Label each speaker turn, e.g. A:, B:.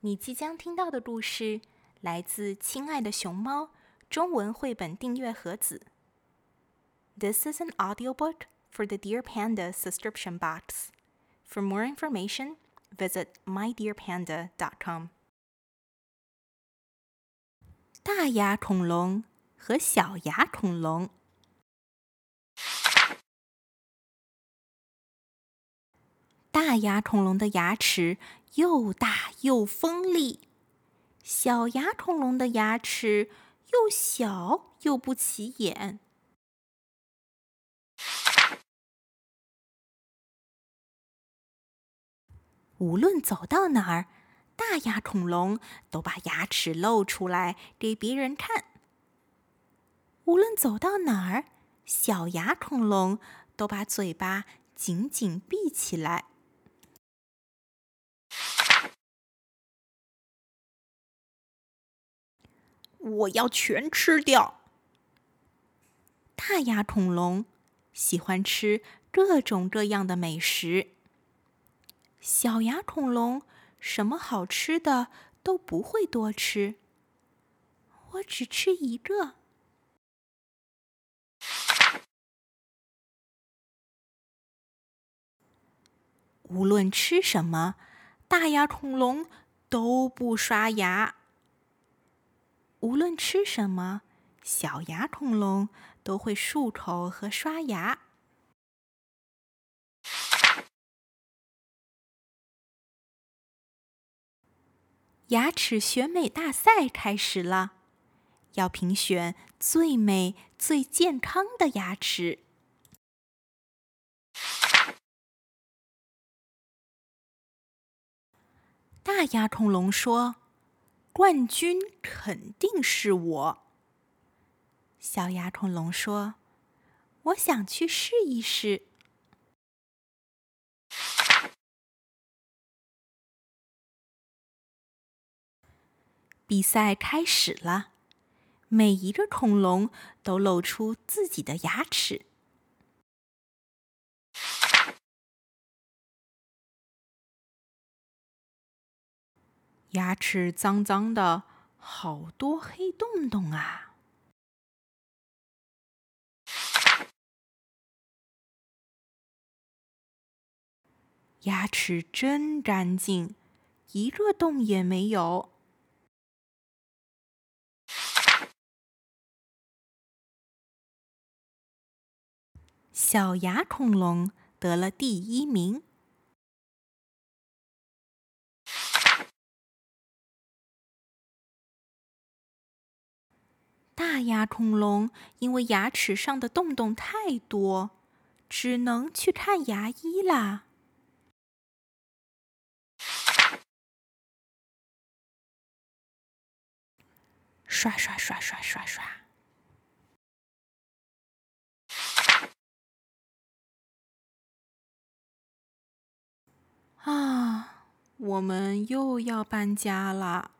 A: 你即将听到的故事来自《亲爱的熊猫》中文绘本订阅盒子。This is an audiobook for the Dear Panda subscription box. For more information, visit mydearpanda.com. 大牙恐龙和小牙恐龙。大牙恐龙的牙齿又大又锋利，小牙恐龙的牙齿又小又不起眼。无论走到哪儿，大牙恐龙都把牙齿露出来给别人看；无论走到哪儿，小牙恐龙都把嘴巴紧紧闭起来。我要全吃掉！大牙恐龙喜欢吃各种各样的美食。小牙恐龙什么好吃的都不会多吃，我只吃一个。无论吃什么，大牙恐龙都不刷牙。无论吃什么，小牙恐龙都会漱口和刷牙。牙齿选美大赛开始了，要评选最美、最健康的牙齿。大牙恐龙说。冠军肯定是我。小牙恐龙说：“我想去试一试。”比赛开始了，每一个恐龙都露出自己的牙齿。牙齿脏脏的，好多黑洞洞啊！牙齿真干净，一个洞也没有。小牙恐龙得了第一名。大牙恐龙因为牙齿上的洞洞太多，只能去看牙医啦。刷刷刷刷刷刷！啊，我们又要搬家了。